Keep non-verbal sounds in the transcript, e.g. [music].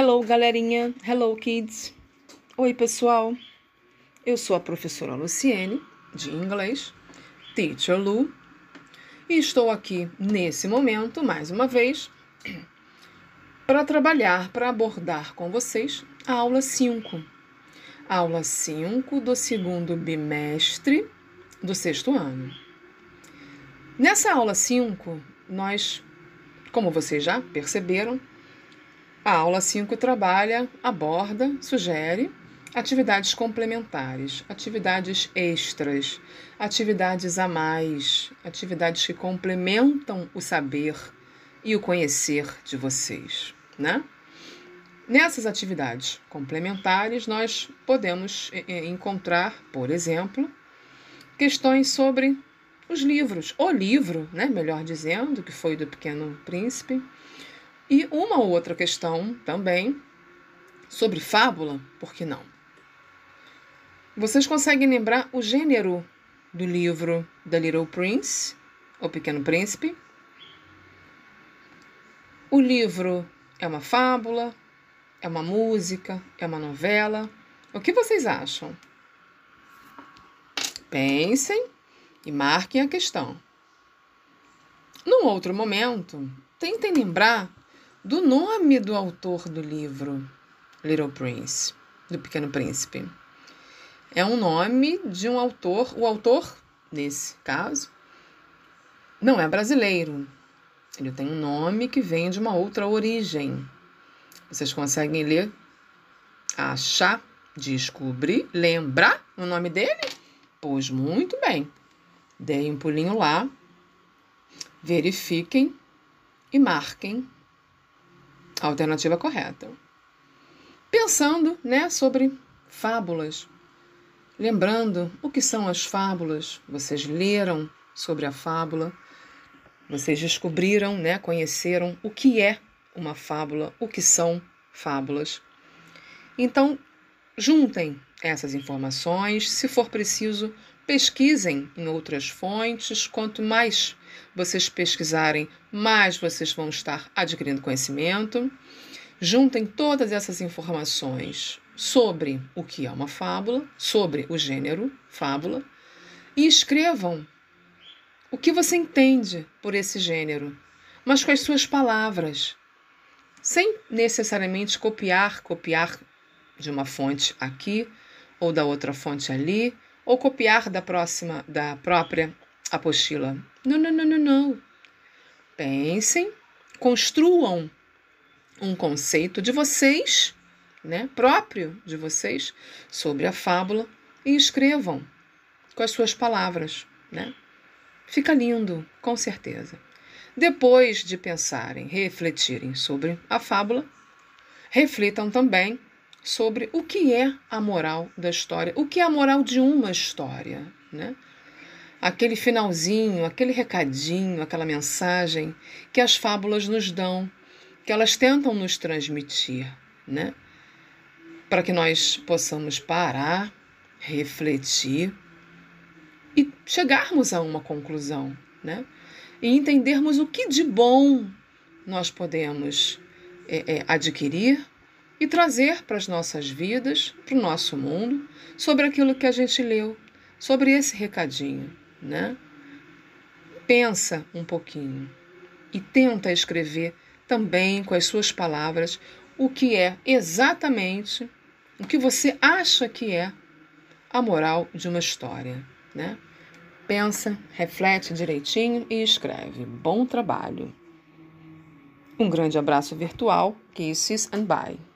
Hello, galerinha. Hello, kids. Oi, pessoal. Eu sou a professora Luciene, de inglês, Teacher Lu, e estou aqui nesse momento, mais uma vez, [clears throat] para trabalhar, para abordar com vocês a aula 5. Aula 5 do segundo bimestre do sexto ano. Nessa aula 5, nós, como vocês já perceberam, a aula 5 trabalha, aborda, sugere atividades complementares, atividades extras, atividades a mais, atividades que complementam o saber e o conhecer de vocês, né? Nessas atividades complementares, nós podemos encontrar, por exemplo, questões sobre os livros, o livro, né, melhor dizendo, que foi do Pequeno Príncipe, e uma ou outra questão também sobre fábula, por que não? Vocês conseguem lembrar o gênero do livro The Little Prince, O Pequeno Príncipe? O livro é uma fábula, é uma música, é uma novela? O que vocês acham? Pensem e marquem a questão. Num outro momento, tentem lembrar do nome do autor do livro Little Prince, do Pequeno Príncipe. É um nome de um autor, o autor, nesse caso, não é brasileiro. Ele tem um nome que vem de uma outra origem. Vocês conseguem ler, achar, descobrir, lembrar o nome dele? Pois muito bem. Deem um pulinho lá, verifiquem e marquem a alternativa correta. Pensando, né, sobre fábulas. Lembrando o que são as fábulas, vocês leram sobre a fábula, vocês descobriram, né, conheceram o que é uma fábula, o que são fábulas. Então, juntem essas informações, se for preciso, pesquisem em outras fontes. Quanto mais vocês pesquisarem, mais vocês vão estar adquirindo conhecimento. Juntem todas essas informações sobre o que é uma fábula, sobre o gênero fábula, e escrevam o que você entende por esse gênero, mas com as suas palavras, sem necessariamente copiar, copiar de uma fonte aqui ou da outra fonte ali, ou copiar da próxima, da própria apostila. Não, não, não, não, não. Pensem, construam um conceito de vocês, né, próprio de vocês, sobre a fábula e escrevam com as suas palavras, né? Fica lindo, com certeza. Depois de pensarem, refletirem sobre a fábula, reflitam também sobre o que é a moral da história, o que é a moral de uma história, né? Aquele finalzinho, aquele recadinho, aquela mensagem que as fábulas nos dão, que elas tentam nos transmitir, né? Para que nós possamos parar, refletir e chegarmos a uma conclusão, né? E entendermos o que de bom nós podemos é, é, adquirir e trazer para as nossas vidas, para o nosso mundo, sobre aquilo que a gente leu, sobre esse recadinho, né? Pensa um pouquinho e tenta escrever também com as suas palavras o que é exatamente o que você acha que é a moral de uma história, né? Pensa, reflete direitinho e escreve. Bom trabalho. Um grande abraço virtual. Kisses and bye.